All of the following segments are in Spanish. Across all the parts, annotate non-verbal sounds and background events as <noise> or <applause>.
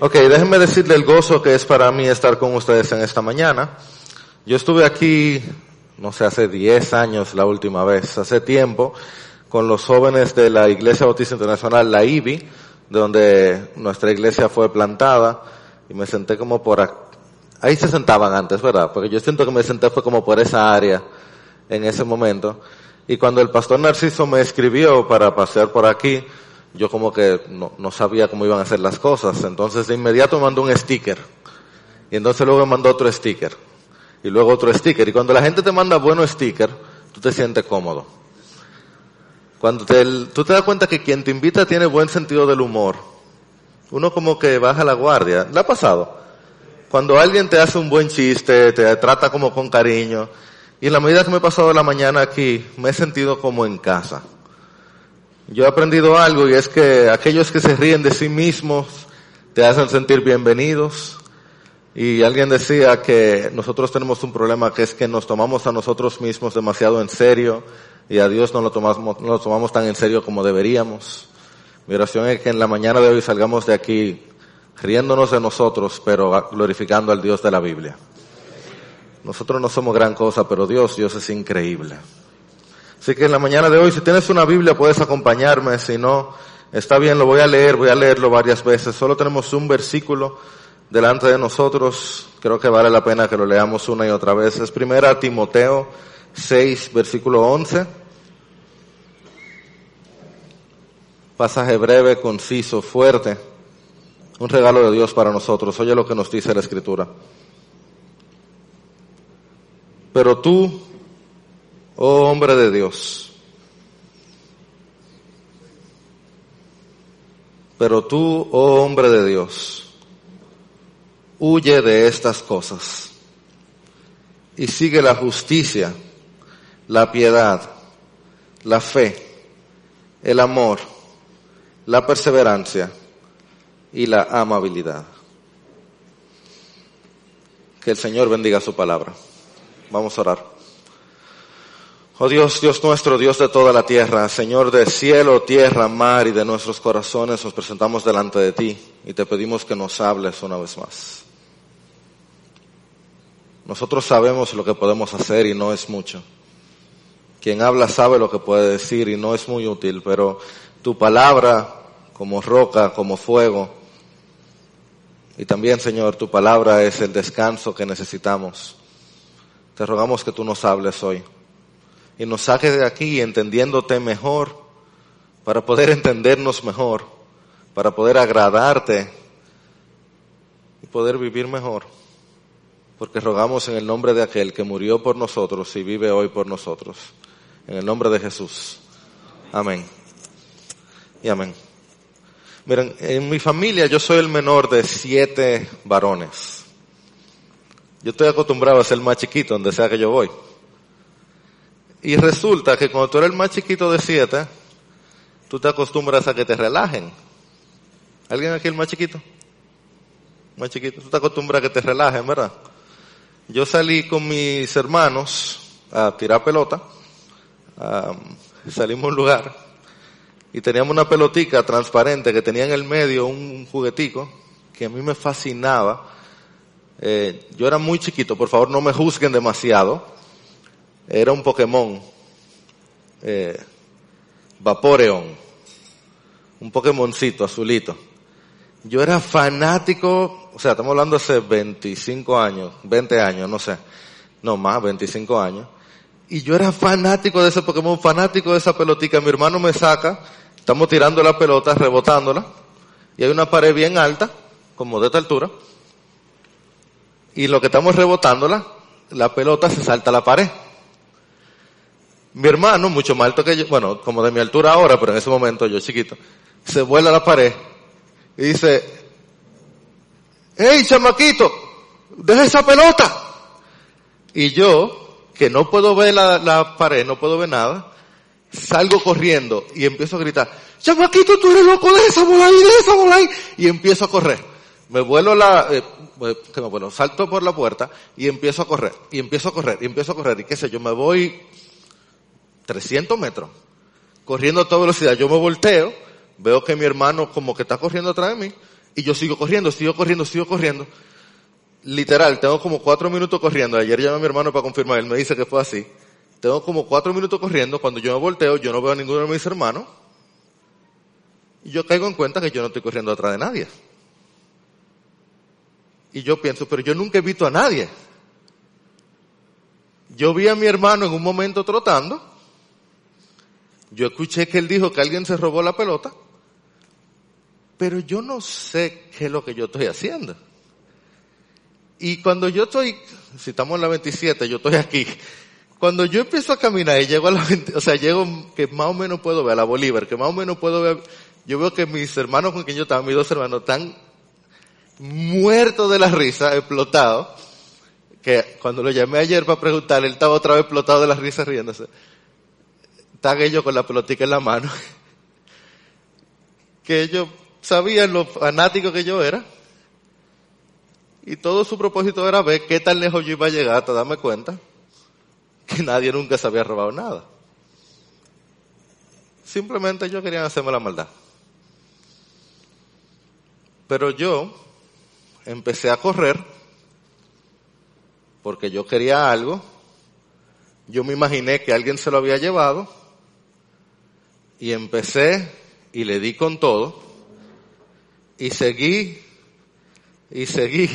Ok, déjenme decirle el gozo que es para mí estar con ustedes en esta mañana. Yo estuve aquí, no sé, hace 10 años la última vez, hace tiempo, con los jóvenes de la Iglesia Bautista Internacional, la IBI, donde nuestra iglesia fue plantada, y me senté como por aquí. Ahí se sentaban antes, ¿verdad? Porque yo siento que me senté fue como por esa área en ese momento. Y cuando el pastor Narciso me escribió para pasear por aquí, yo como que no, no, sabía cómo iban a hacer las cosas. Entonces de inmediato me mandó un sticker. Y entonces luego me mandó otro sticker. Y luego otro sticker. Y cuando la gente te manda buenos stickers, tú te sientes cómodo. Cuando te, tú te das cuenta que quien te invita tiene buen sentido del humor, uno como que baja la guardia. ¿Le ha pasado? Cuando alguien te hace un buen chiste, te trata como con cariño. Y en la medida que me he pasado la mañana aquí, me he sentido como en casa. Yo he aprendido algo y es que aquellos que se ríen de sí mismos te hacen sentir bienvenidos. Y alguien decía que nosotros tenemos un problema que es que nos tomamos a nosotros mismos demasiado en serio y a Dios no lo tomamos, tan en serio como deberíamos. Mi oración es que en la mañana de hoy salgamos de aquí riéndonos de nosotros, pero glorificando al Dios de la Biblia. Nosotros no somos gran cosa, pero Dios, Dios es increíble. Así que en la mañana de hoy, si tienes una Biblia, puedes acompañarme. Si no, está bien, lo voy a leer, voy a leerlo varias veces. Solo tenemos un versículo delante de nosotros. Creo que vale la pena que lo leamos una y otra vez. Es primera Timoteo 6, versículo 11. Pasaje breve, conciso, fuerte. Un regalo de Dios para nosotros. Oye lo que nos dice la Escritura. Pero tú, oh hombre de Dios, pero tú, oh hombre de Dios, huye de estas cosas y sigue la justicia, la piedad, la fe, el amor, la perseverancia y la amabilidad. Que el Señor bendiga su palabra. Vamos a orar. Oh Dios, Dios nuestro, Dios de toda la tierra, Señor de cielo, tierra, mar y de nuestros corazones, nos presentamos delante de ti y te pedimos que nos hables una vez más. Nosotros sabemos lo que podemos hacer y no es mucho. Quien habla sabe lo que puede decir y no es muy útil, pero tu palabra como roca, como fuego, y también Señor, tu palabra es el descanso que necesitamos. Te rogamos que tú nos hables hoy y nos saques de aquí entendiéndote mejor, para poder entendernos mejor, para poder agradarte y poder vivir mejor. Porque rogamos en el nombre de aquel que murió por nosotros y vive hoy por nosotros. En el nombre de Jesús. Amén. Y amén. Miren, en mi familia yo soy el menor de siete varones. Yo estoy acostumbrado a ser más chiquito donde sea que yo voy. Y resulta que cuando tú eres el más chiquito de siete, tú te acostumbras a que te relajen. ¿Alguien aquí el más chiquito? Más chiquito. Tú te acostumbras a que te relajen, ¿verdad? Yo salí con mis hermanos a tirar pelota. salimos a un lugar y teníamos una pelotica transparente que tenía en el medio un juguetico que a mí me fascinaba eh, yo era muy chiquito, por favor no me juzguen demasiado. Era un Pokémon, eh, Vaporeon, un Pokémoncito azulito. Yo era fanático, o sea, estamos hablando hace 25 años, 20 años, no sé, no más, 25 años. Y yo era fanático de ese Pokémon, fanático de esa pelotica. Mi hermano me saca, estamos tirando la pelota, rebotándola, y hay una pared bien alta, como de esta altura, y lo que estamos rebotándola, la pelota se salta a la pared. Mi hermano, mucho más alto que yo, bueno, como de mi altura ahora, pero en ese momento yo chiquito, se vuela a la pared y dice, ¡Hey, chamaquito! ¡Deja esa pelota! Y yo, que no puedo ver la, la, pared, no puedo ver nada, salgo corriendo y empiezo a gritar, chamaquito, tú eres loco, de esa bola ahí, de esa bola ahí. Y empiezo a correr. Me vuelo la, eh, bueno, salto por la puerta y empiezo a correr, y empiezo a correr, y empiezo a correr, y qué sé yo, me voy 300 metros, corriendo a toda velocidad. Yo me volteo, veo que mi hermano como que está corriendo atrás de mí, Y yo sigo corriendo, sigo corriendo, sigo corriendo. Literal, tengo como cuatro minutos corriendo. Ayer llamé a mi hermano para confirmar, él me dice que fue así. Tengo como cuatro minutos corriendo. Cuando yo me volteo, yo no veo a ninguno de mis hermanos. Y yo caigo en cuenta que yo no estoy corriendo atrás de nadie. Y yo pienso, pero yo nunca he visto a nadie. Yo vi a mi hermano en un momento trotando. Yo escuché que él dijo que alguien se robó la pelota. Pero yo no sé qué es lo que yo estoy haciendo. Y cuando yo estoy, si estamos en la 27, yo estoy aquí. Cuando yo empiezo a caminar y llego a la 20, o sea, llego que más o menos puedo ver a la Bolívar, que más o menos puedo ver, yo veo que mis hermanos con quien yo estaba, mis dos hermanos, están muertos de la risa, explotados que cuando lo llamé ayer para preguntarle, él estaba otra vez explotado de la risa riéndose. Estaba ellos con la pelotica en la mano. que ellos sabían lo fanático que yo era. Y todo su propósito era ver qué tan lejos yo iba a llegar hasta darme cuenta que nadie nunca se había robado nada. Simplemente ellos querían hacerme la maldad. Pero yo empecé a correr porque yo quería algo, yo me imaginé que alguien se lo había llevado y empecé y le di con todo y seguí y seguí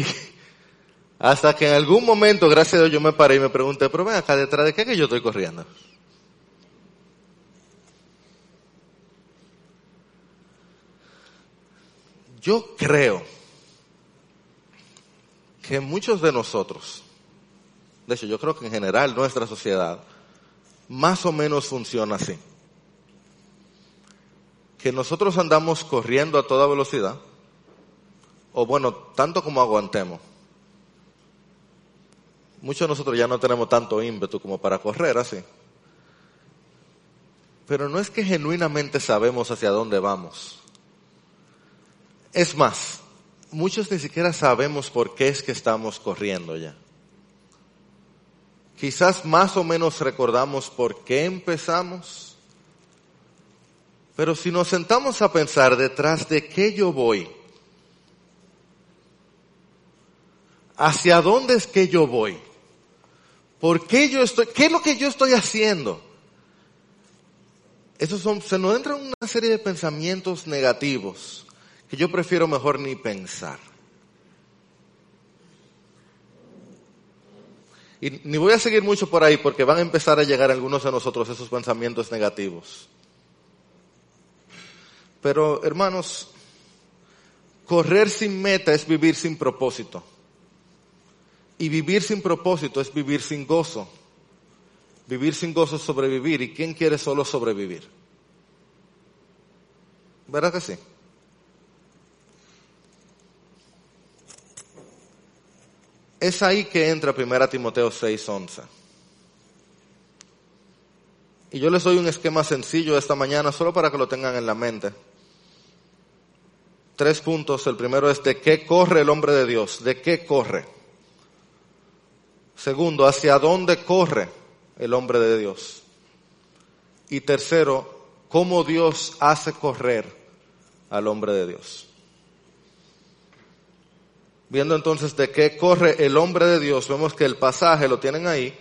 <laughs> hasta que en algún momento, gracias a Dios, yo me paré y me pregunté, pero ven acá detrás de qué que yo estoy corriendo. Yo creo que muchos de nosotros de hecho yo creo que en general nuestra sociedad más o menos funciona así. Que nosotros andamos corriendo a toda velocidad, o bueno, tanto como aguantemos. Muchos de nosotros ya no tenemos tanto ímpetu como para correr así. Pero no es que genuinamente sabemos hacia dónde vamos. Es más, muchos ni siquiera sabemos por qué es que estamos corriendo ya. Quizás más o menos recordamos por qué empezamos, pero si nos sentamos a pensar detrás de qué yo voy, hacia dónde es que yo voy, por qué yo estoy, qué es lo que yo estoy haciendo, esos son, se nos entra una serie de pensamientos negativos que yo prefiero mejor ni pensar. Y ni voy a seguir mucho por ahí porque van a empezar a llegar algunos de nosotros esos pensamientos negativos. Pero hermanos, correr sin meta es vivir sin propósito. Y vivir sin propósito es vivir sin gozo. Vivir sin gozo es sobrevivir. ¿Y quién quiere solo sobrevivir? ¿Verdad que sí? Es ahí que entra 1 Timoteo 6:11. Y yo les doy un esquema sencillo esta mañana, solo para que lo tengan en la mente. Tres puntos. El primero es de qué corre el hombre de Dios, de qué corre. Segundo, hacia dónde corre el hombre de Dios. Y tercero, cómo Dios hace correr al hombre de Dios. Viendo entonces de qué corre el hombre de Dios, vemos que el pasaje lo tienen ahí,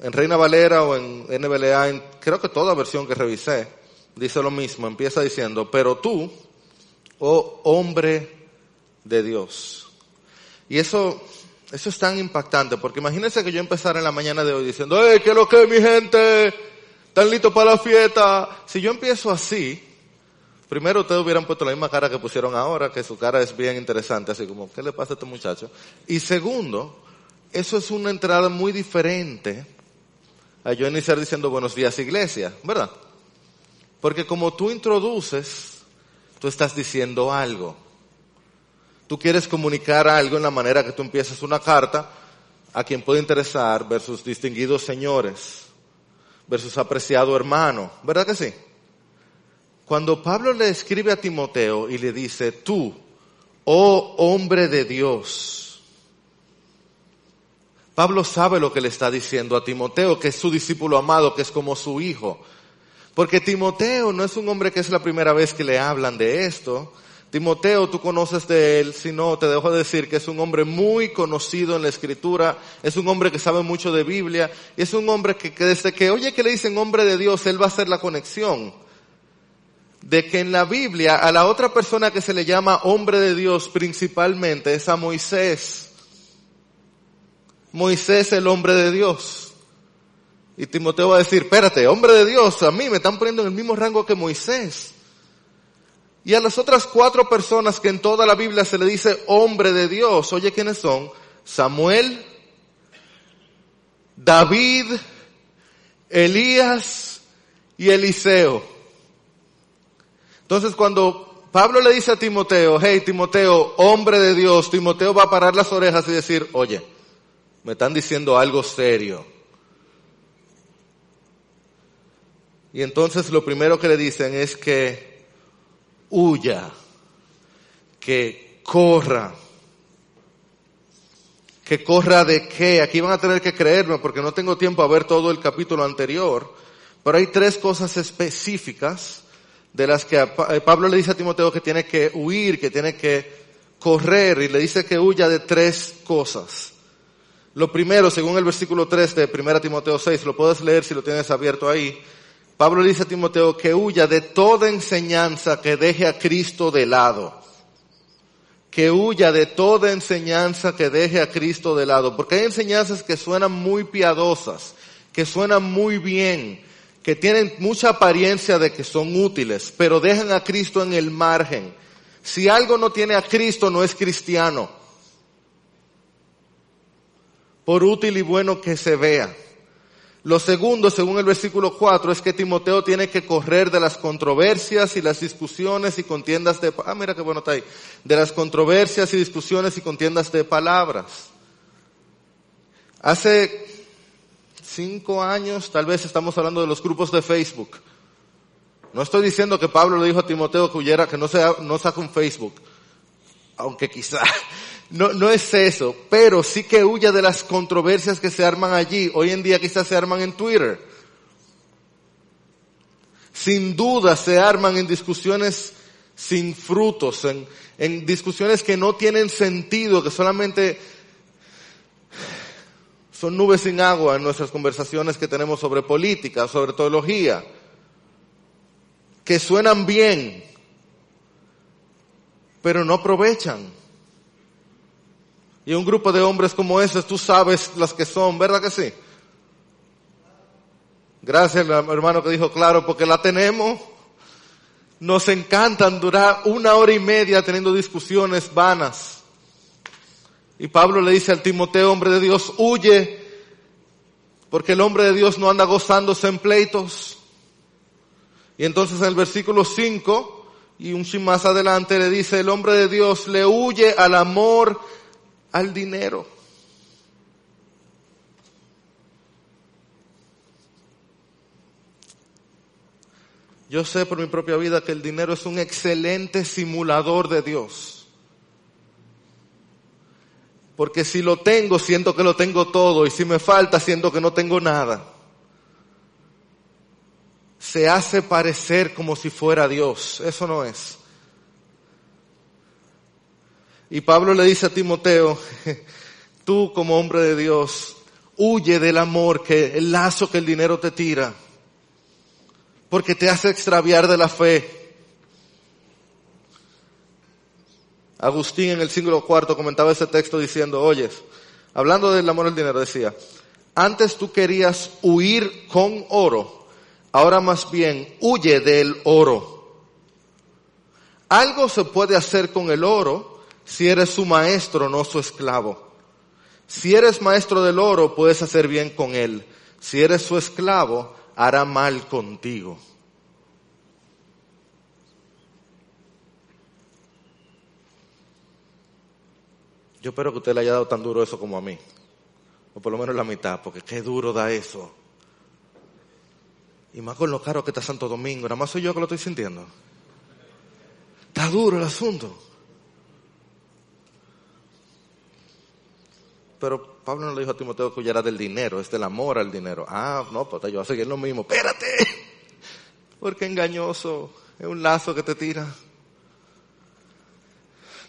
en Reina Valera o en NBLA, creo que toda versión que revisé, dice lo mismo, empieza diciendo, pero tú, oh hombre de Dios. Y eso, eso es tan impactante, porque imagínense que yo empezara en la mañana de hoy diciendo, ¡eh, qué lo que mi gente! ¿Están listos para la fiesta? Si yo empiezo así, Primero ustedes hubieran puesto la misma cara que pusieron ahora, que su cara es bien interesante, así como, ¿qué le pasa a este muchacho? Y segundo, eso es una entrada muy diferente a yo iniciar diciendo buenos días iglesia, ¿verdad? Porque como tú introduces, tú estás diciendo algo. Tú quieres comunicar algo en la manera que tú empiezas una carta a quien puede interesar versus distinguidos señores, versus apreciado hermano, ¿verdad que sí? Cuando Pablo le escribe a Timoteo y le dice, tú, oh hombre de Dios, Pablo sabe lo que le está diciendo a Timoteo, que es su discípulo amado, que es como su hijo. Porque Timoteo no es un hombre que es la primera vez que le hablan de esto. Timoteo, tú conoces de él, si no, te dejo decir que es un hombre muy conocido en la escritura, es un hombre que sabe mucho de Biblia, y es un hombre que, que desde que oye que le dicen hombre de Dios, él va a hacer la conexión de que en la Biblia a la otra persona que se le llama hombre de Dios principalmente es a Moisés. Moisés el hombre de Dios. Y Timoteo va a decir, espérate, hombre de Dios, a mí me están poniendo en el mismo rango que Moisés. Y a las otras cuatro personas que en toda la Biblia se le dice hombre de Dios, oye quiénes son, Samuel, David, Elías y Eliseo. Entonces cuando Pablo le dice a Timoteo, hey Timoteo, hombre de Dios, Timoteo va a parar las orejas y decir, oye, me están diciendo algo serio. Y entonces lo primero que le dicen es que huya, que corra. Que corra de qué? Aquí van a tener que creerme porque no tengo tiempo a ver todo el capítulo anterior, pero hay tres cosas específicas de las que eh, Pablo le dice a Timoteo que tiene que huir, que tiene que correr y le dice que huya de tres cosas. Lo primero, según el versículo 3 de 1 Timoteo 6, lo puedes leer si lo tienes abierto ahí, Pablo dice a Timoteo que huya de toda enseñanza que deje a Cristo de lado. Que huya de toda enseñanza que deje a Cristo de lado. Porque hay enseñanzas que suenan muy piadosas, que suenan muy bien, que tienen mucha apariencia de que son útiles, pero dejan a Cristo en el margen. Si algo no tiene a Cristo, no es cristiano. Por útil y bueno que se vea. Lo segundo, según el versículo 4, es que Timoteo tiene que correr de las controversias y las discusiones y contiendas de, ah, mira qué bueno está ahí, de las controversias y discusiones y contiendas de palabras. Hace cinco años, tal vez estamos hablando de los grupos de Facebook. No estoy diciendo que Pablo le dijo a Timoteo que huyera, que no sea, no saque un Facebook. Aunque quizá, no, no es eso, pero sí que huya de las controversias que se arman allí. Hoy en día quizás se arman en Twitter. Sin duda se arman en discusiones sin frutos, en, en discusiones que no tienen sentido, que solamente son nubes sin agua en nuestras conversaciones que tenemos sobre política, sobre teología, que suenan bien, pero no aprovechan. Y un grupo de hombres como ese, tú sabes las que son, ¿verdad que sí? Gracias hermano que dijo claro, porque la tenemos. Nos encantan durar una hora y media teniendo discusiones vanas. Y Pablo le dice al Timoteo, hombre de Dios, huye, porque el hombre de Dios no anda gozándose en pleitos. Y entonces en el versículo 5 y un chin más adelante le dice, el hombre de Dios le huye al amor al dinero. Yo sé por mi propia vida que el dinero es un excelente simulador de Dios. Porque si lo tengo, siento que lo tengo todo. Y si me falta, siento que no tengo nada. Se hace parecer como si fuera Dios. Eso no es. Y Pablo le dice a Timoteo, <laughs> tú como hombre de Dios, huye del amor que el lazo que el dinero te tira, porque te hace extraviar de la fe. Agustín en el siglo cuarto comentaba ese texto diciendo, oyes, hablando del amor al dinero, decía, antes tú querías huir con oro, ahora más bien huye del oro. Algo se puede hacer con el oro, si eres su maestro, no su esclavo. Si eres maestro del oro, puedes hacer bien con él. Si eres su esclavo, hará mal contigo. Yo espero que usted le haya dado tan duro eso como a mí. O por lo menos la mitad, porque qué duro da eso. Y más con lo caro que está Santo Domingo. Nada más soy yo que lo estoy sintiendo. Está duro el asunto. Pero Pablo no le dijo a Timoteo que huyera del dinero, es del amor al dinero. Ah, no, pues yo voy a seguir lo mismo. Espérate, porque engañoso, es un lazo que te tira.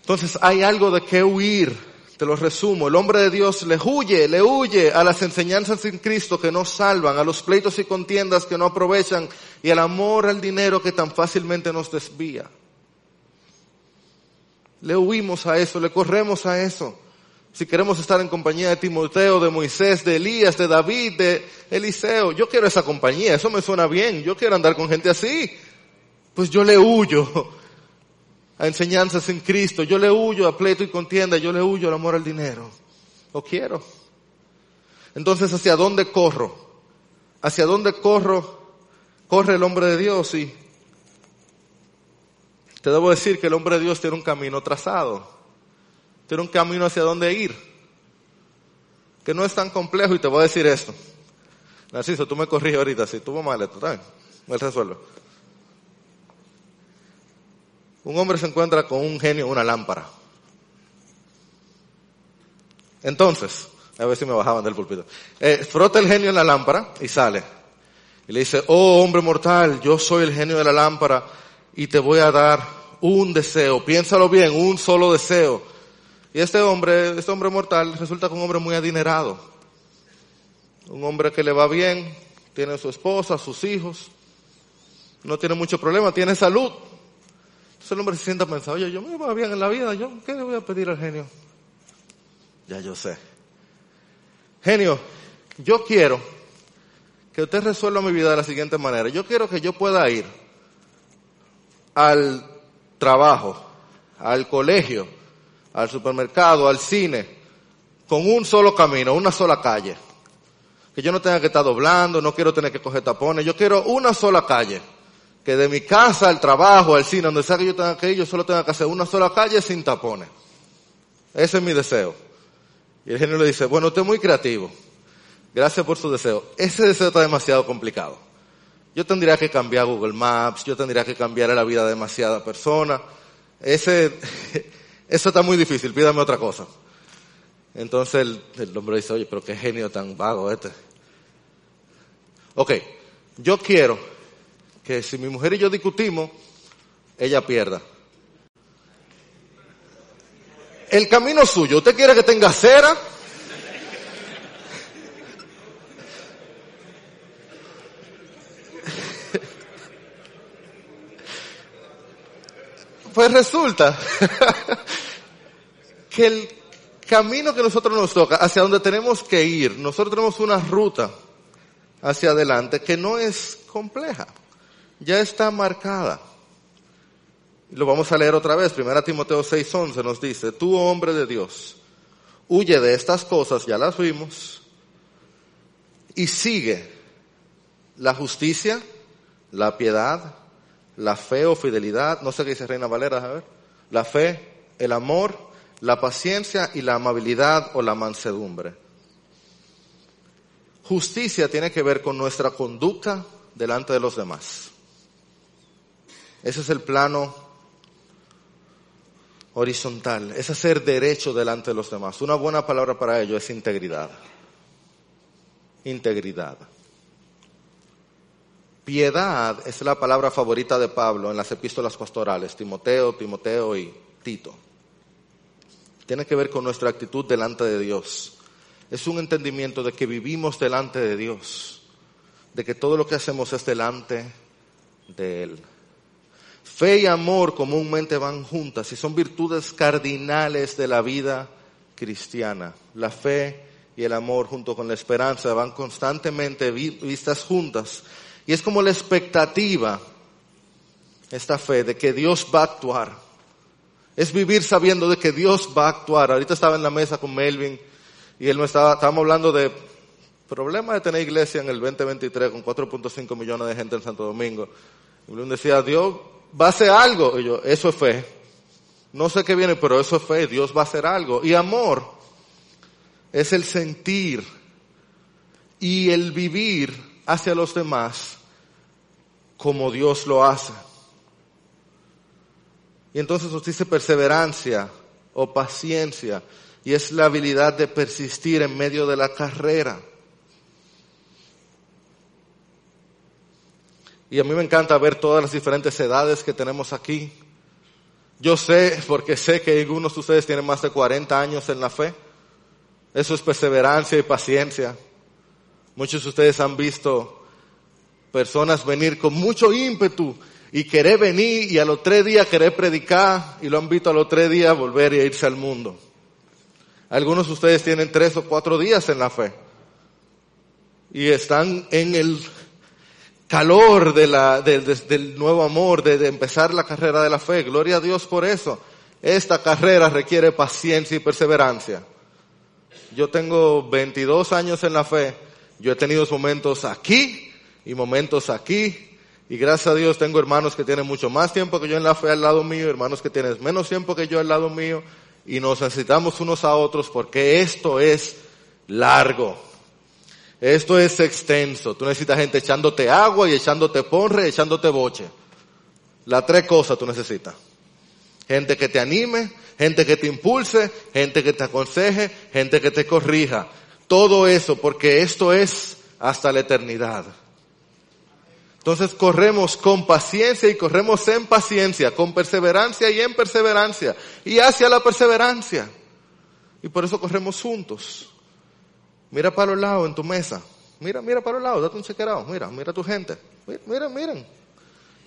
Entonces hay algo de qué huir. Te lo resumo. El hombre de Dios le huye, le huye a las enseñanzas en Cristo que no salvan, a los pleitos y contiendas que no aprovechan y al amor al dinero que tan fácilmente nos desvía. Le huimos a eso, le corremos a eso. Si queremos estar en compañía de Timoteo, de Moisés, de Elías, de David, de Eliseo, yo quiero esa compañía, eso me suena bien, yo quiero andar con gente así. Pues yo le huyo a enseñanzas en Cristo, yo le huyo a pleito y contienda, yo le huyo al amor al dinero. Lo quiero. Entonces, ¿hacia dónde corro? ¿Hacia dónde corro? Corre el hombre de Dios y te debo decir que el hombre de Dios tiene un camino trazado tiene un camino hacia dónde ir, que no es tan complejo y te voy a decir esto. Narciso, tú me corriges ahorita, si tuvo mal esto, ¿está bien? Me resuelve. Un hombre se encuentra con un genio en una lámpara. Entonces, a ver si me bajaban del púlpito. Eh, frota el genio en la lámpara y sale. Y le dice, oh hombre mortal, yo soy el genio de la lámpara y te voy a dar un deseo. Piénsalo bien, un solo deseo. Y este hombre, este hombre mortal, resulta un hombre muy adinerado. Un hombre que le va bien, tiene su esposa, sus hijos, no tiene mucho problema, tiene salud. Entonces el hombre se sienta a pensar, oye, yo me va bien en la vida, yo, ¿qué le voy a pedir al genio? Ya yo sé. Genio, yo quiero que usted resuelva mi vida de la siguiente manera. Yo quiero que yo pueda ir al trabajo, al colegio, al supermercado, al cine, con un solo camino, una sola calle. Que yo no tenga que estar doblando, no quiero tener que coger tapones, yo quiero una sola calle. Que de mi casa al trabajo, al cine, donde sea que yo tenga que ir, yo solo tenga que hacer una sola calle sin tapones. Ese es mi deseo. Y el genio le dice, bueno, usted es muy creativo. Gracias por su deseo. Ese deseo está demasiado complicado. Yo tendría que cambiar Google Maps, yo tendría que cambiar la vida de demasiada persona. Ese, <laughs> eso está muy difícil, pídame otra cosa. Entonces el, hombre dice, oye, pero qué genio tan vago este. Ok, yo quiero que si mi mujer y yo discutimos, ella pierda. El camino suyo, ¿usted quiere que tenga cera? <laughs> Pues resulta <laughs> que el camino que nosotros nos toca, hacia donde tenemos que ir, nosotros tenemos una ruta hacia adelante que no es compleja, ya está marcada. Lo vamos a leer otra vez. Primera Timoteo 6:11 nos dice, tú hombre de Dios, huye de estas cosas, ya las vimos, y sigue la justicia, la piedad, la fe o fidelidad, no sé qué dice Reina Valera, a ver, la fe, el amor, la paciencia y la amabilidad o la mansedumbre. Justicia tiene que ver con nuestra conducta delante de los demás. Ese es el plano horizontal, es hacer derecho delante de los demás. Una buena palabra para ello es integridad. Integridad. Piedad es la palabra favorita de Pablo en las epístolas pastorales, Timoteo, Timoteo y Tito. Tiene que ver con nuestra actitud delante de Dios. Es un entendimiento de que vivimos delante de Dios, de que todo lo que hacemos es delante de Él. Fe y amor comúnmente van juntas y son virtudes cardinales de la vida cristiana. La fe y el amor junto con la esperanza van constantemente vistas juntas y es como la expectativa, esta fe de que Dios va a actuar. Es vivir sabiendo de que Dios va a actuar. Ahorita estaba en la mesa con Melvin y él no estaba, estábamos hablando de problema de tener iglesia en el 2023 con 4.5 millones de gente en Santo Domingo. Y Melvin decía, Dios va a hacer algo. Y yo, eso es fe. No sé qué viene, pero eso es fe. Dios va a hacer algo. Y amor es el sentir y el vivir hacia los demás como Dios lo hace. Y entonces nos dice perseverancia o paciencia y es la habilidad de persistir en medio de la carrera. Y a mí me encanta ver todas las diferentes edades que tenemos aquí. Yo sé, porque sé que algunos de ustedes tienen más de 40 años en la fe. Eso es perseverancia y paciencia. Muchos de ustedes han visto personas venir con mucho ímpetu y querer venir y a los tres días querer predicar y lo han visto a los tres días volver y irse al mundo. Algunos de ustedes tienen tres o cuatro días en la fe y están en el calor del nuevo amor, de, de empezar la carrera de la fe. Gloria a Dios por eso. Esta carrera requiere paciencia y perseverancia. Yo tengo 22 años en la fe. Yo he tenido momentos aquí y momentos aquí. Y gracias a Dios tengo hermanos que tienen mucho más tiempo que yo en la fe al lado mío, hermanos que tienen menos tiempo que yo al lado mío. Y nos necesitamos unos a otros porque esto es largo. Esto es extenso. Tú necesitas gente echándote agua y echándote porre y echándote boche. Las tres cosas tú necesitas. Gente que te anime, gente que te impulse, gente que te aconseje, gente que te corrija. Todo eso porque esto es hasta la eternidad. Entonces corremos con paciencia y corremos en paciencia, con perseverancia y en perseverancia y hacia la perseverancia. Y por eso corremos juntos. Mira para los lados en tu mesa. Mira, mira para los lados, date un chequerado. Mira, mira tu gente. Mira, miren.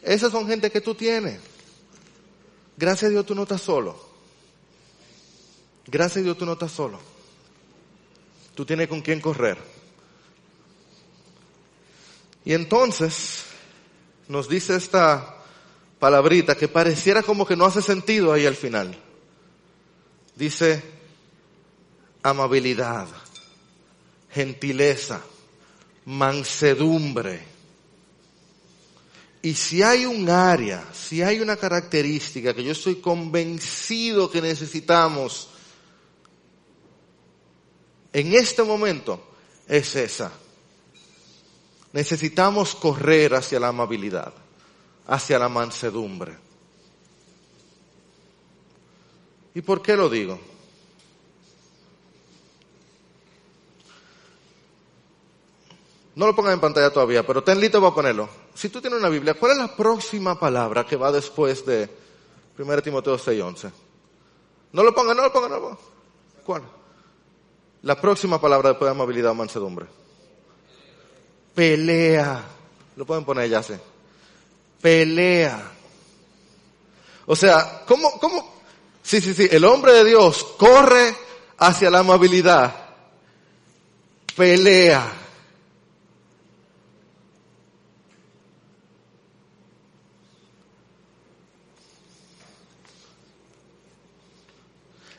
Esas son gente que tú tienes. Gracias a Dios tú no estás solo. Gracias a Dios tú no estás solo. Tú tienes con quién correr. Y entonces nos dice esta palabrita que pareciera como que no hace sentido ahí al final. Dice amabilidad gentileza, mansedumbre. Y si hay un área, si hay una característica que yo estoy convencido que necesitamos en este momento, es esa. Necesitamos correr hacia la amabilidad, hacia la mansedumbre. ¿Y por qué lo digo? No lo pongan en pantalla todavía, pero ten listo para ponerlo. Si tú tienes una Biblia, ¿cuál es la próxima palabra que va después de 1 Timoteo 6:11? No lo pongan, no lo pongan, no lo pongan. ¿Cuál? La próxima palabra después de amabilidad o mansedumbre. Pelea. Lo pueden poner ya, sí. Pelea. O sea, ¿cómo, cómo? Sí, sí, sí. El hombre de Dios corre hacia la amabilidad. Pelea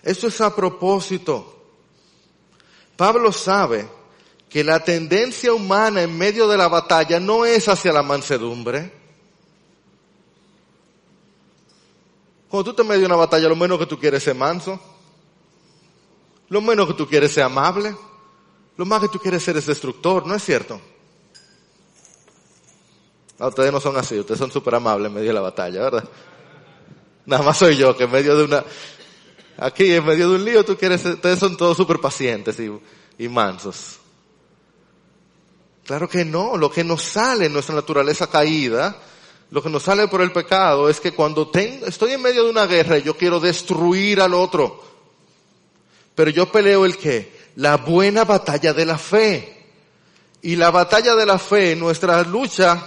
Eso es a propósito. Pablo sabe que la tendencia humana en medio de la batalla no es hacia la mansedumbre. Cuando tú te medio de una batalla, lo menos que tú quieres es manso. Lo menos que tú quieres es ser amable. Lo más que tú quieres ser es destructor, ¿no es cierto? Ah, ustedes no son así, ustedes son súper amables en medio de la batalla, ¿verdad? Nada más soy yo que en medio de una, Aquí en medio de un lío tú quieres, ustedes son todos súper pacientes y, mansos. Claro que no, lo que nos sale en nuestra naturaleza caída, lo que nos sale por el pecado es que cuando estoy en medio de una guerra y yo quiero destruir al otro, pero yo peleo el qué? La buena batalla de la fe. Y la batalla de la fe, nuestra lucha,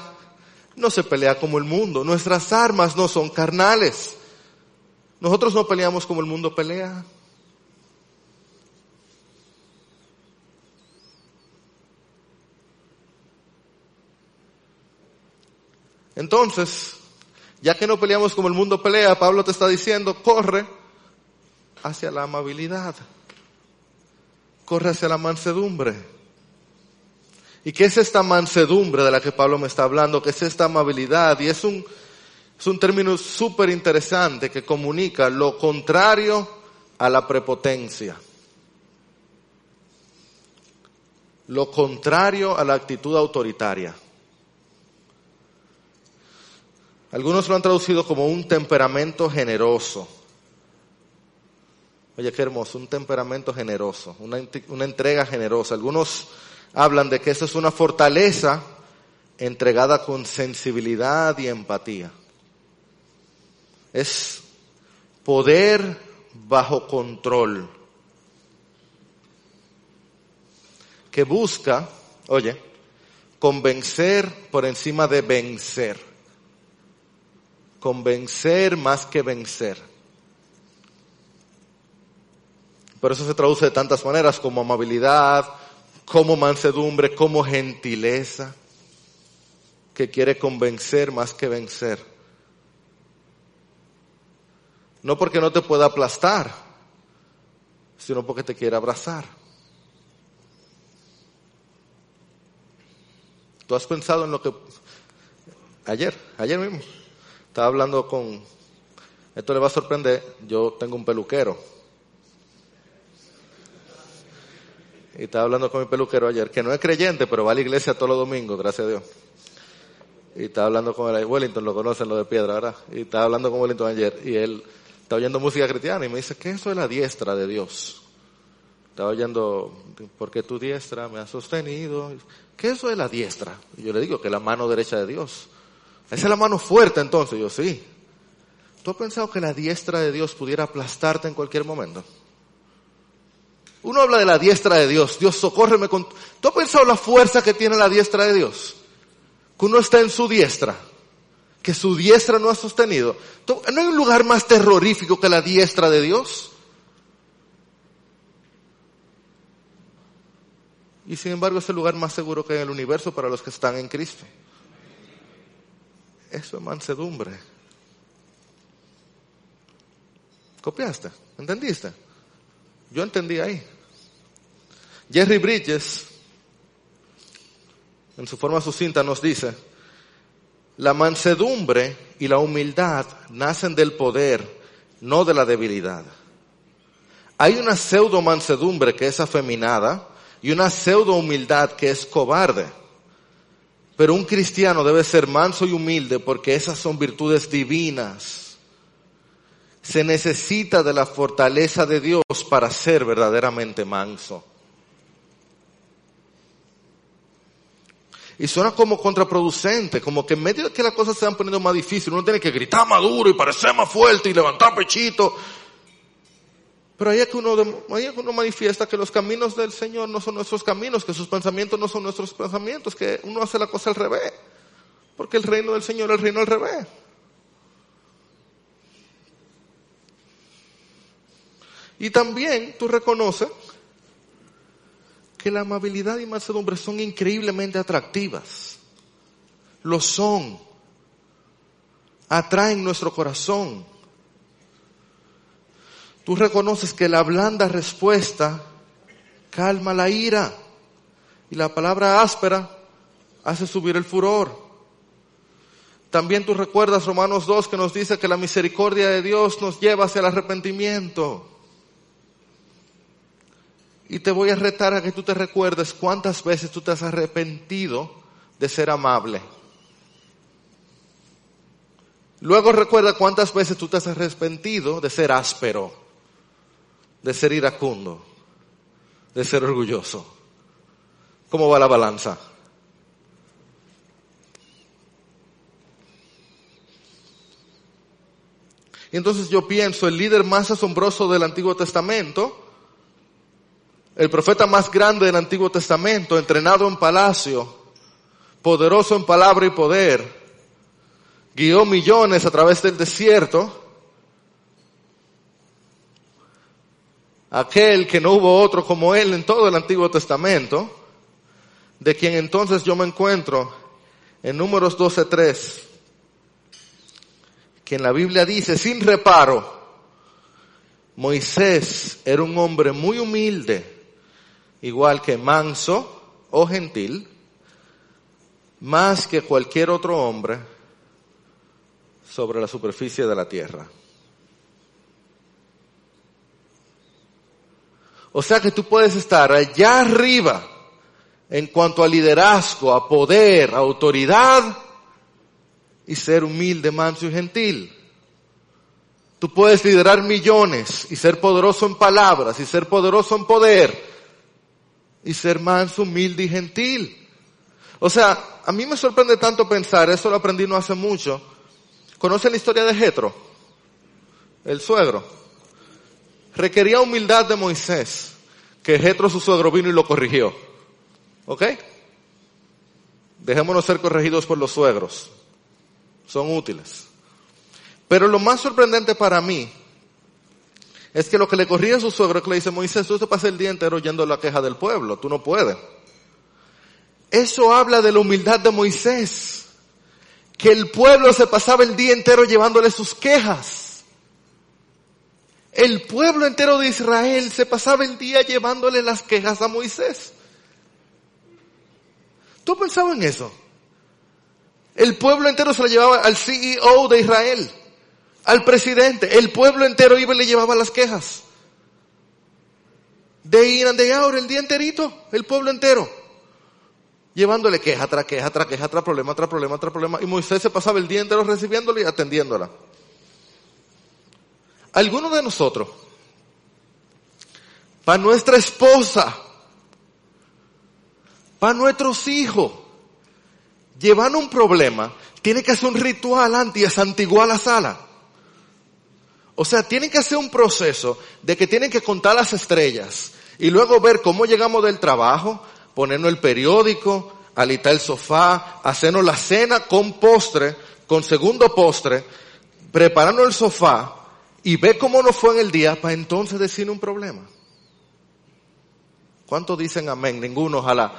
no se pelea como el mundo. Nuestras armas no son carnales. Nosotros no peleamos como el mundo pelea. Entonces, ya que no peleamos como el mundo pelea, Pablo te está diciendo, corre hacia la amabilidad, corre hacia la mansedumbre. ¿Y qué es esta mansedumbre de la que Pablo me está hablando? ¿Qué es esta amabilidad? Y es un, es un término súper interesante que comunica lo contrario a la prepotencia. Lo contrario a la actitud autoritaria. Algunos lo han traducido como un temperamento generoso. Oye, qué hermoso, un temperamento generoso, una, una entrega generosa. Algunos hablan de que eso es una fortaleza entregada con sensibilidad y empatía. Es poder bajo control, que busca, oye, convencer por encima de vencer, convencer más que vencer. Por eso se traduce de tantas maneras como amabilidad, como mansedumbre, como gentileza, que quiere convencer más que vencer. No porque no te pueda aplastar, sino porque te quiere abrazar. ¿Tú has pensado en lo que... Ayer, ayer mismo, estaba hablando con... Esto le va a sorprender, yo tengo un peluquero Y estaba hablando con mi peluquero ayer, que no es creyente, pero va a la iglesia todos los domingos, gracias a Dios. Y estaba hablando con él, Wellington, lo conocen, lo de piedra, ¿verdad? Y estaba hablando con Wellington ayer, y él está oyendo música cristiana y me dice, ¿qué eso es la diestra de Dios? Estaba oyendo, porque tu diestra me ha sostenido. ¿Qué eso es la diestra? Y yo le digo que es la mano derecha de Dios. Esa es la mano fuerte entonces. Yo sí. ¿Tú has pensado que la diestra de Dios pudiera aplastarte en cualquier momento? Uno habla de la diestra de Dios. Dios, socórreme con... ¿Tú has pensado la fuerza que tiene la diestra de Dios? Que uno está en su diestra. Que su diestra no ha sostenido. ¿No hay un lugar más terrorífico que la diestra de Dios? Y sin embargo es el lugar más seguro que hay en el universo para los que están en Cristo. Eso es mansedumbre. ¿Copiaste? ¿Entendiste? Yo entendí ahí. Jerry Bridges, en su forma sucinta, nos dice, la mansedumbre y la humildad nacen del poder, no de la debilidad. Hay una pseudo mansedumbre que es afeminada y una pseudo humildad que es cobarde. Pero un cristiano debe ser manso y humilde porque esas son virtudes divinas. Se necesita de la fortaleza de Dios para ser verdaderamente manso. Y suena como contraproducente, como que en medio de que las cosas se van poniendo más difíciles, uno tiene que gritar más duro y parecer más fuerte y levantar pechito. Pero ahí es, que uno, ahí que uno manifiesta que los caminos del Señor no son nuestros caminos, que sus pensamientos no son nuestros pensamientos, que uno hace la cosa al revés. Porque el reino del Señor es el reino al revés. Y también tú reconoces que la amabilidad y mansedumbre son increíblemente atractivas. Lo son. Atraen nuestro corazón. Tú reconoces que la blanda respuesta calma la ira y la palabra áspera hace subir el furor. También tú recuerdas Romanos 2 que nos dice que la misericordia de Dios nos lleva hacia el arrepentimiento. Y te voy a retar a que tú te recuerdes cuántas veces tú te has arrepentido de ser amable. Luego recuerda cuántas veces tú te has arrepentido de ser áspero, de ser iracundo, de ser orgulloso. ¿Cómo va la balanza? Y entonces yo pienso, el líder más asombroso del Antiguo Testamento, el profeta más grande del Antiguo Testamento, entrenado en palacio, poderoso en palabra y poder, guió millones a través del desierto, aquel que no hubo otro como él en todo el Antiguo Testamento, de quien entonces yo me encuentro en números 12.3, que en la Biblia dice, sin reparo, Moisés era un hombre muy humilde, igual que manso o gentil, más que cualquier otro hombre sobre la superficie de la tierra. O sea que tú puedes estar allá arriba en cuanto a liderazgo, a poder, a autoridad y ser humilde, manso y gentil. Tú puedes liderar millones y ser poderoso en palabras y ser poderoso en poder y ser manso, humilde y gentil. O sea, a mí me sorprende tanto pensar, eso lo aprendí no hace mucho. ¿Conocen la historia de Jetro? el suegro, requería humildad de Moisés, que Jetro su suegro vino y lo corrigió. ¿Ok? Dejémonos ser corregidos por los suegros. Son útiles. Pero lo más sorprendente para mí es que lo que le corría a su suegro que le dice, Moisés, tú te pasas el día entero oyendo la queja del pueblo, tú no puedes. Eso habla de la humildad de Moisés, que el pueblo se pasaba el día entero llevándole sus quejas. El pueblo entero de Israel se pasaba el día llevándole las quejas a Moisés. ¿Tú pensabas en eso? El pueblo entero se lo llevaba al CEO de Israel, al presidente. El pueblo entero iba y le llevaba las quejas. De ir de ahora el día enterito, el pueblo entero. Llevándole queja tras queja, tras queja, tras problema, tras problema, tras problema. Y Moisés se pasaba el día entero recibiéndole y atendiéndola. Algunos de nosotros, para nuestra esposa, para nuestros hijos, llevan un problema, tiene que hacer un ritual antes de santiguar la sala. O sea, tienen que hacer un proceso de que tienen que contar las estrellas y luego ver cómo llegamos del trabajo, ponernos el periódico, alitar el sofá, hacernos la cena con postre, con segundo postre, prepararnos el sofá y ver cómo nos fue en el día para entonces decir un problema. ¿Cuántos dicen amén? Ninguno, ojalá.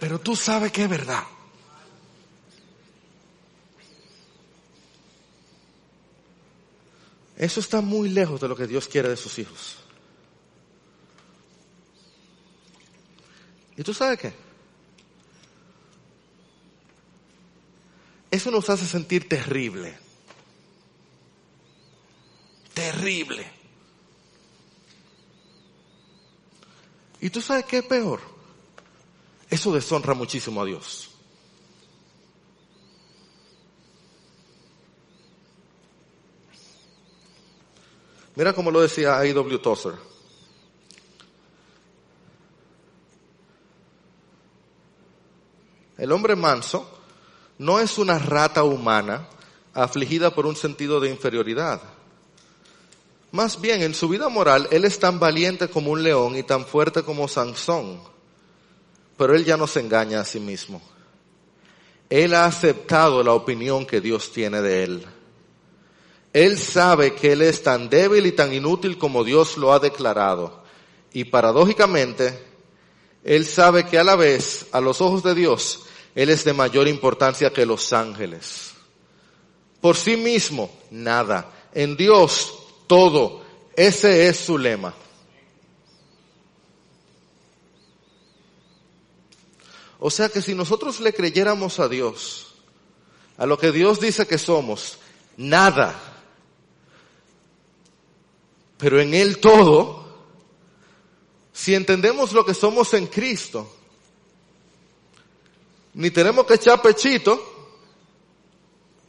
Pero tú sabes que es verdad. Eso está muy lejos de lo que Dios quiere de sus hijos. ¿Y tú sabes qué? Eso nos hace sentir terrible. Terrible. ¿Y tú sabes qué es peor? Eso deshonra muchísimo a Dios. Mira cómo lo decía A.W. Tozer. El hombre manso no es una rata humana afligida por un sentido de inferioridad. Más bien, en su vida moral, él es tan valiente como un león y tan fuerte como Sansón pero él ya no se engaña a sí mismo. Él ha aceptado la opinión que Dios tiene de él. Él sabe que él es tan débil y tan inútil como Dios lo ha declarado. Y paradójicamente, él sabe que a la vez, a los ojos de Dios, él es de mayor importancia que los ángeles. Por sí mismo, nada. En Dios, todo. Ese es su lema. O sea que si nosotros le creyéramos a Dios, a lo que Dios dice que somos, nada, pero en Él todo, si entendemos lo que somos en Cristo, ni tenemos que echar pechito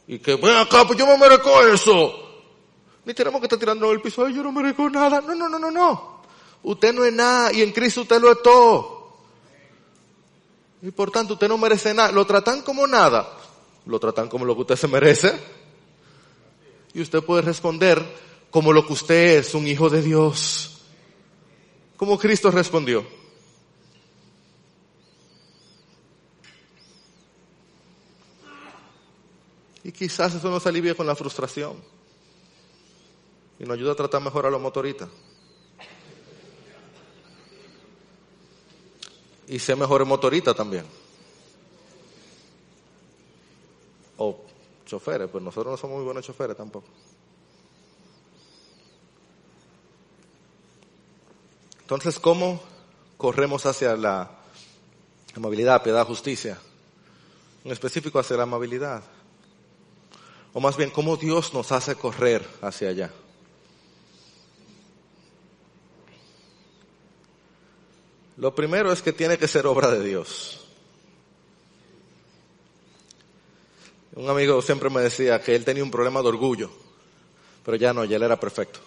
y que, ven acá, pues yo me merezco eso. Ni tenemos que estar tirando el piso, ay, yo no merezco nada. No, no, no, no, no. Usted no es nada y en Cristo usted lo es todo. Y por tanto usted no merece nada. Lo tratan como nada. Lo tratan como lo que usted se merece. Y usted puede responder como lo que usted es, un hijo de Dios. Como Cristo respondió. Y quizás eso nos alivie con la frustración. Y nos ayuda a tratar mejor a los motoristas. y sé mejor motorista también. O choferes, pues nosotros no somos muy buenos choferes tampoco. Entonces, ¿cómo corremos hacia la amabilidad, piedad, justicia? En específico hacia la amabilidad. O más bien, ¿cómo Dios nos hace correr hacia allá? Lo primero es que tiene que ser obra de Dios. Un amigo siempre me decía que él tenía un problema de orgullo, pero ya no, ya él era perfecto.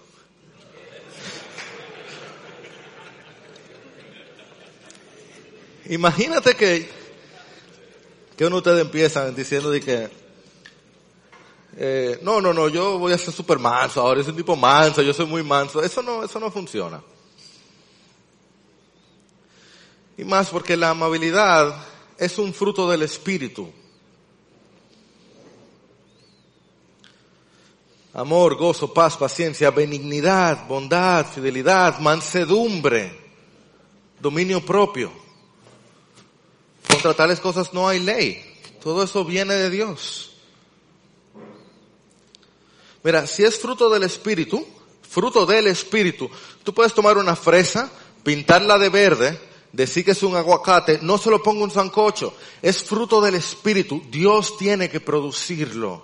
Imagínate que, que uno de ustedes empieza diciendo de que eh, no, no, no, yo voy a ser súper manso ahora, es un tipo manso, yo soy muy manso. Eso no, eso no funciona. Y más porque la amabilidad es un fruto del espíritu. Amor, gozo, paz, paciencia, benignidad, bondad, fidelidad, mansedumbre, dominio propio. Contra tales cosas no hay ley. Todo eso viene de Dios. Mira, si es fruto del Espíritu, fruto del Espíritu, tú puedes tomar una fresa, pintarla de verde, decir que es un aguacate, no se lo ponga un sancocho, es fruto del Espíritu, Dios tiene que producirlo.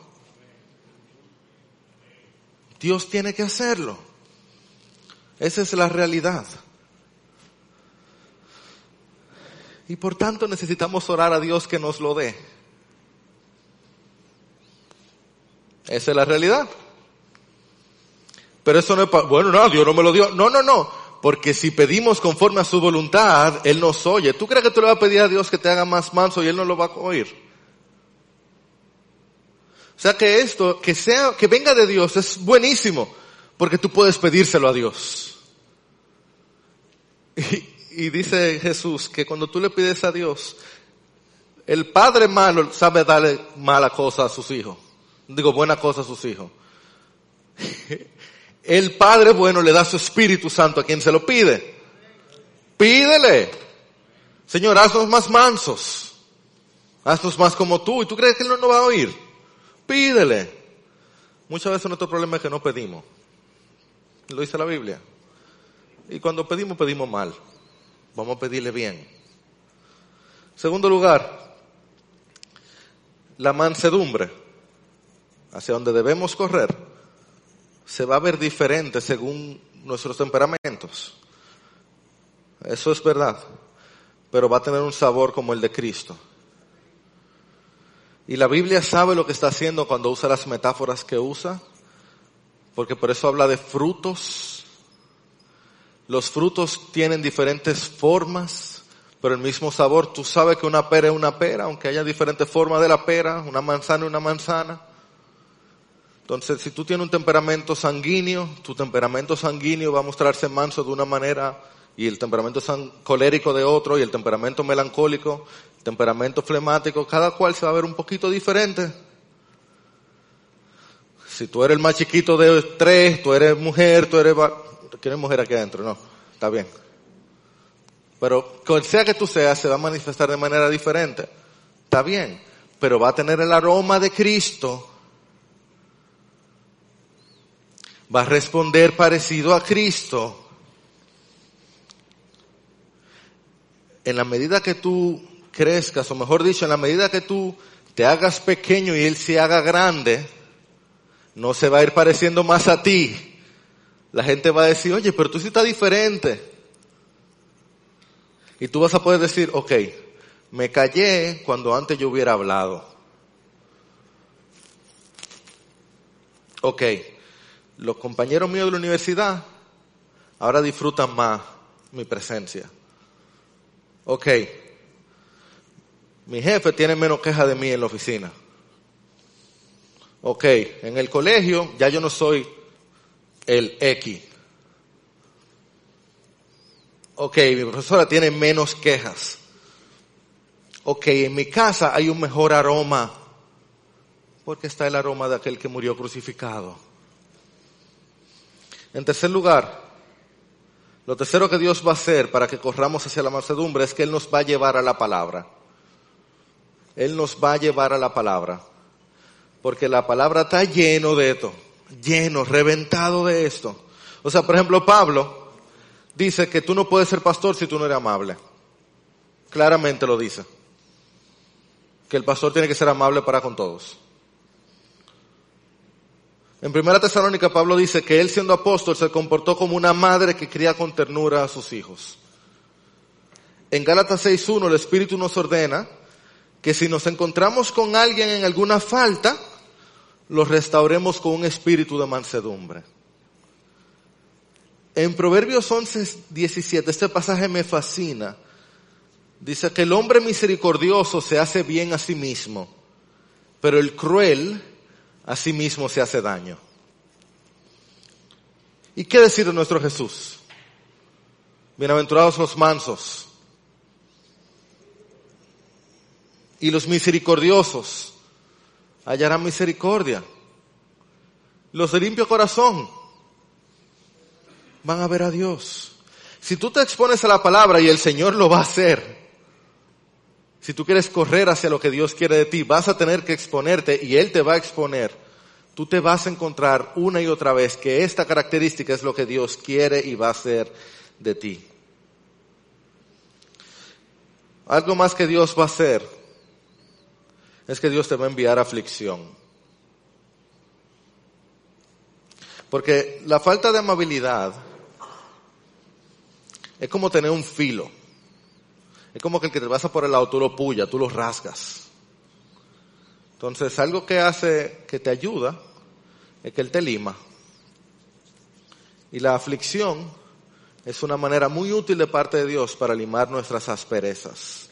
Dios tiene que hacerlo. Esa es la realidad. Y por tanto necesitamos orar a Dios que nos lo dé. Esa es la realidad. Pero eso no es para, bueno, no, Dios no me lo dio. No, no, no. Porque si pedimos conforme a su voluntad, Él nos oye. ¿Tú crees que tú le vas a pedir a Dios que te haga más manso y Él no lo va a oír? O sea que esto, que sea, que venga de Dios es buenísimo. Porque tú puedes pedírselo a Dios. Y, y dice Jesús que cuando tú le pides a Dios, el padre malo sabe darle mala cosa a sus hijos. Digo, buena cosa a sus hijos. <laughs> El Padre bueno le da su Espíritu Santo a quien se lo pide. Pídele. Señor, haznos más mansos. Haznos más como tú. ¿Y tú crees que Él no nos va a oír? Pídele. Muchas veces nuestro problema es que no pedimos. Lo dice la Biblia. Y cuando pedimos, pedimos mal. Vamos a pedirle bien. Segundo lugar, la mansedumbre, hacia donde debemos correr se va a ver diferente según nuestros temperamentos. Eso es verdad. Pero va a tener un sabor como el de Cristo. Y la Biblia sabe lo que está haciendo cuando usa las metáforas que usa, porque por eso habla de frutos. Los frutos tienen diferentes formas, pero el mismo sabor. Tú sabes que una pera es una pera, aunque haya diferentes formas de la pera, una manzana es una manzana. Entonces, si tú tienes un temperamento sanguíneo, tu temperamento sanguíneo va a mostrarse manso de una manera y el temperamento colérico de otro y el temperamento melancólico, el temperamento flemático, cada cual se va a ver un poquito diferente. Si tú eres el más chiquito de tres, tú eres mujer, tú eres... ¿Quieres mujer aquí adentro? No, está bien. Pero cual sea que tú seas, se va a manifestar de manera diferente. Está bien, pero va a tener el aroma de Cristo va a responder parecido a Cristo. En la medida que tú crezcas, o mejor dicho, en la medida que tú te hagas pequeño y Él se haga grande, no se va a ir pareciendo más a ti. La gente va a decir, oye, pero tú sí estás diferente. Y tú vas a poder decir, ok, me callé cuando antes yo hubiera hablado. Ok, los compañeros míos de la universidad ahora disfrutan más mi presencia. Ok, mi jefe tiene menos quejas de mí en la oficina. Ok, en el colegio ya yo no soy el X. Ok, mi profesora tiene menos quejas. Ok, en mi casa hay un mejor aroma porque está el aroma de aquel que murió crucificado. En tercer lugar, lo tercero que Dios va a hacer para que corramos hacia la mansedumbre es que Él nos va a llevar a la palabra. Él nos va a llevar a la palabra. Porque la palabra está lleno de esto, lleno, reventado de esto. O sea, por ejemplo, Pablo dice que tú no puedes ser pastor si tú no eres amable. Claramente lo dice. Que el pastor tiene que ser amable para con todos. En primera Tesalónica Pablo dice que él siendo apóstol se comportó como una madre que cría con ternura a sus hijos. En Gálatas 6.1 el Espíritu nos ordena que si nos encontramos con alguien en alguna falta, lo restauremos con un espíritu de mansedumbre. En Proverbios 11.17 este pasaje me fascina. Dice que el hombre misericordioso se hace bien a sí mismo, pero el cruel a sí mismo se hace daño. ¿Y qué decir de nuestro Jesús? Bienaventurados los mansos y los misericordiosos hallarán misericordia. Los de limpio corazón van a ver a Dios. Si tú te expones a la palabra y el Señor lo va a hacer, si tú quieres correr hacia lo que Dios quiere de ti, vas a tener que exponerte y Él te va a exponer. Tú te vas a encontrar una y otra vez que esta característica es lo que Dios quiere y va a hacer de ti. Algo más que Dios va a hacer es que Dios te va a enviar aflicción. Porque la falta de amabilidad es como tener un filo. Es como que el que te pasa por el lado tú lo puya, tú lo rasgas. Entonces, algo que hace, que te ayuda, es que Él te lima. Y la aflicción es una manera muy útil de parte de Dios para limar nuestras asperezas.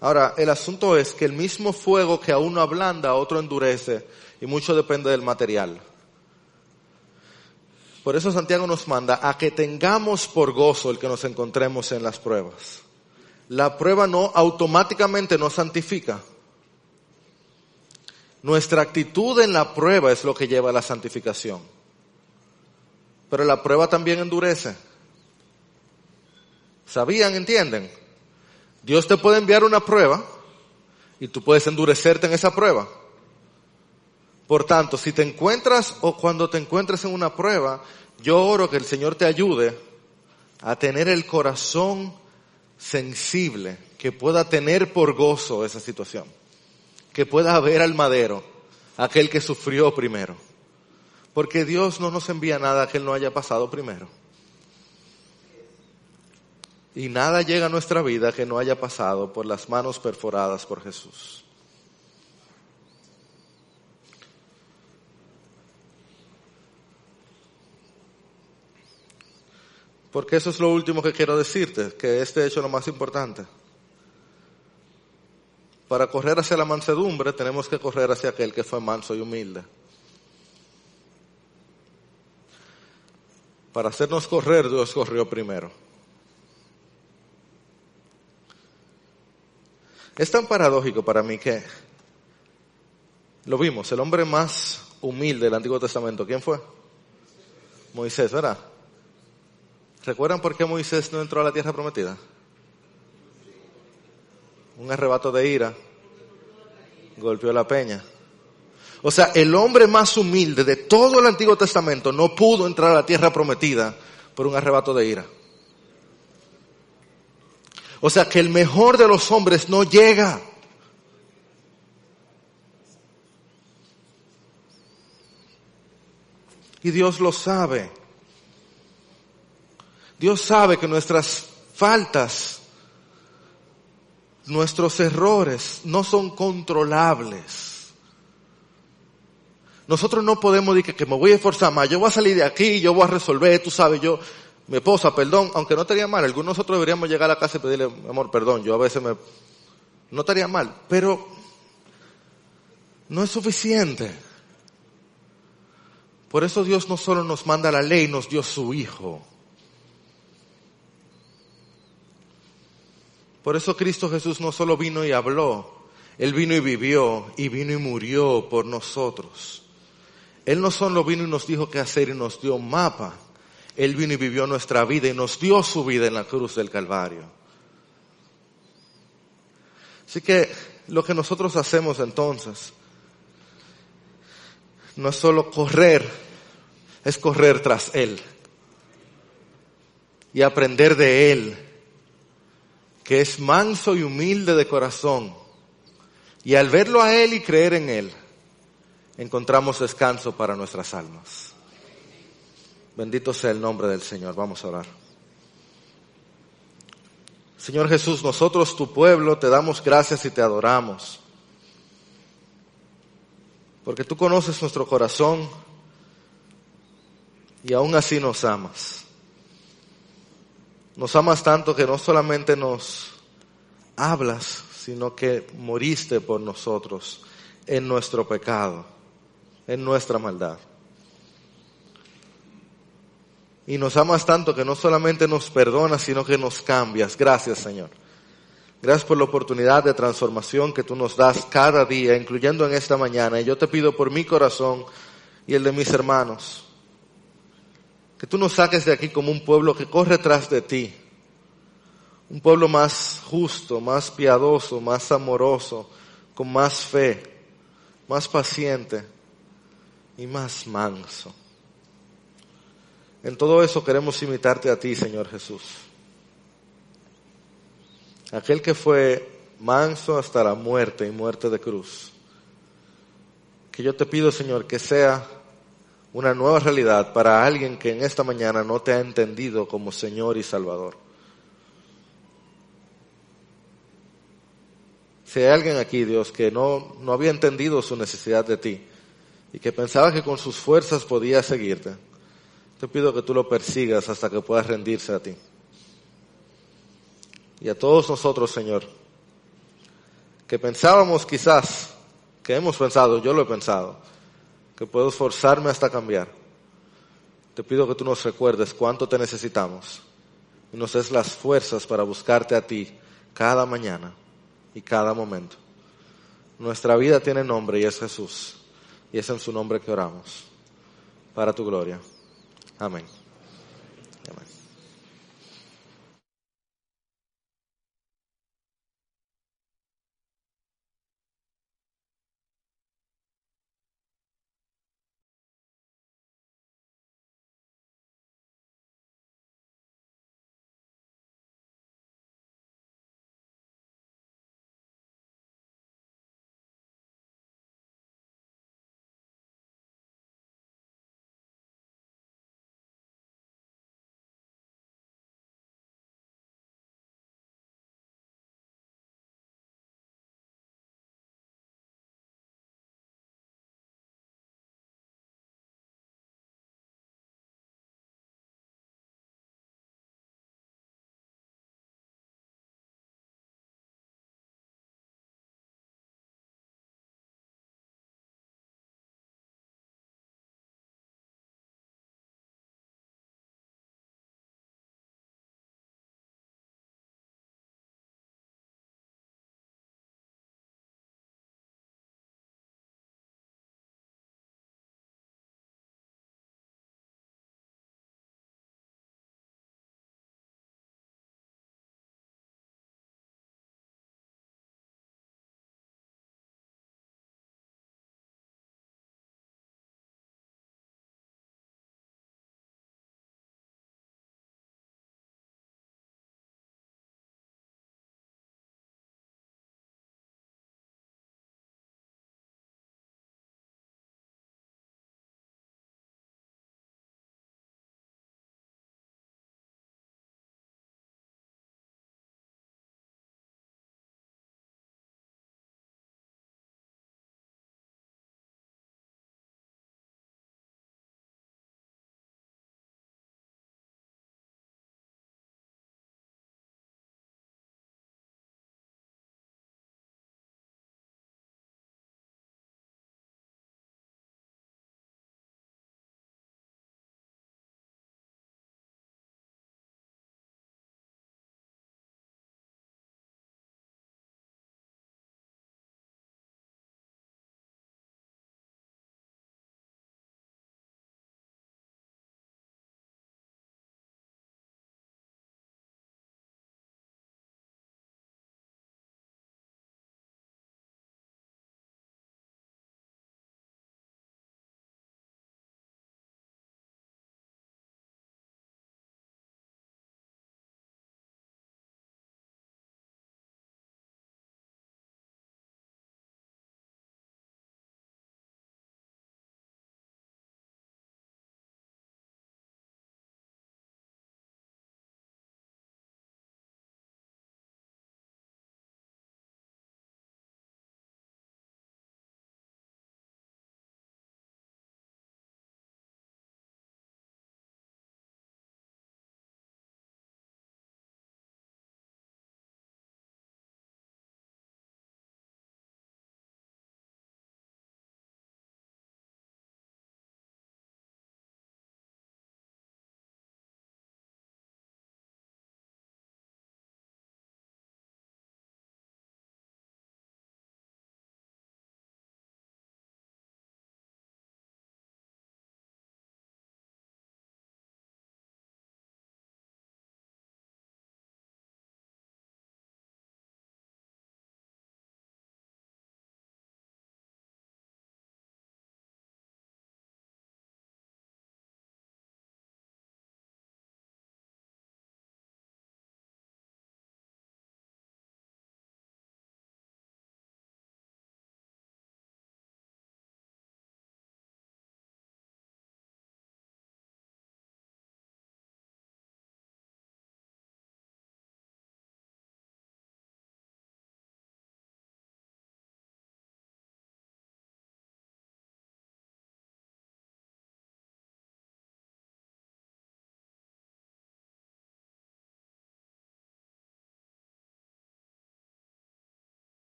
Ahora, el asunto es que el mismo fuego que a uno ablanda, a otro endurece, y mucho depende del material. Por eso Santiago nos manda a que tengamos por gozo el que nos encontremos en las pruebas. La prueba no automáticamente nos santifica. Nuestra actitud en la prueba es lo que lleva a la santificación. Pero la prueba también endurece. ¿Sabían? ¿Entienden? Dios te puede enviar una prueba y tú puedes endurecerte en esa prueba. Por tanto, si te encuentras o cuando te encuentres en una prueba, yo oro que el Señor te ayude a tener el corazón sensible, que pueda tener por gozo esa situación, que pueda ver al madero, aquel que sufrió primero. Porque Dios no nos envía nada que no haya pasado primero. Y nada llega a nuestra vida que no haya pasado por las manos perforadas por Jesús. Porque eso es lo último que quiero decirte, que este hecho es lo más importante. Para correr hacia la mansedumbre tenemos que correr hacia aquel que fue manso y humilde. Para hacernos correr, Dios corrió primero. Es tan paradójico para mí que lo vimos, el hombre más humilde del Antiguo Testamento, ¿quién fue? Moisés, ¿verdad? ¿Recuerdan por qué Moisés no entró a la tierra prometida? Un arrebato de ira. Golpeó la peña. O sea, el hombre más humilde de todo el Antiguo Testamento no pudo entrar a la tierra prometida por un arrebato de ira. O sea, que el mejor de los hombres no llega. Y Dios lo sabe. Dios sabe que nuestras faltas, nuestros errores no son controlables. Nosotros no podemos decir que, me voy a esforzar más, yo voy a salir de aquí, yo voy a resolver, tú sabes, yo, mi esposa, perdón, aunque no estaría mal, algunos nosotros deberíamos llegar a la casa y pedirle, amor, perdón, yo a veces me, no estaría mal, pero no es suficiente. Por eso Dios no solo nos manda la ley, nos dio su Hijo. Por eso Cristo Jesús no solo vino y habló, Él vino y vivió y vino y murió por nosotros. Él no solo vino y nos dijo qué hacer y nos dio un mapa, Él vino y vivió nuestra vida y nos dio su vida en la cruz del Calvario. Así que lo que nosotros hacemos entonces no es solo correr, es correr tras Él y aprender de Él que es manso y humilde de corazón. Y al verlo a Él y creer en Él, encontramos descanso para nuestras almas. Bendito sea el nombre del Señor. Vamos a orar. Señor Jesús, nosotros, tu pueblo, te damos gracias y te adoramos. Porque tú conoces nuestro corazón y aún así nos amas. Nos amas tanto que no solamente nos hablas, sino que moriste por nosotros en nuestro pecado, en nuestra maldad. Y nos amas tanto que no solamente nos perdonas, sino que nos cambias. Gracias, Señor. Gracias por la oportunidad de transformación que tú nos das cada día, incluyendo en esta mañana. Y yo te pido por mi corazón y el de mis hermanos, que tú nos saques de aquí como un pueblo que corre tras de ti. Un pueblo más justo, más piadoso, más amoroso, con más fe, más paciente y más manso. En todo eso queremos imitarte a ti, Señor Jesús. Aquel que fue manso hasta la muerte y muerte de cruz. Que yo te pido, Señor, que sea una nueva realidad para alguien que en esta mañana no te ha entendido como Señor y Salvador. Si hay alguien aquí, Dios, que no, no había entendido su necesidad de ti y que pensaba que con sus fuerzas podía seguirte, te pido que tú lo persigas hasta que puedas rendirse a ti. Y a todos nosotros, Señor, que pensábamos quizás, que hemos pensado, yo lo he pensado, que puedo esforzarme hasta cambiar. Te pido que tú nos recuerdes cuánto te necesitamos y nos des las fuerzas para buscarte a ti cada mañana y cada momento. Nuestra vida tiene nombre y es Jesús. Y es en su nombre que oramos. Para tu gloria. Amén.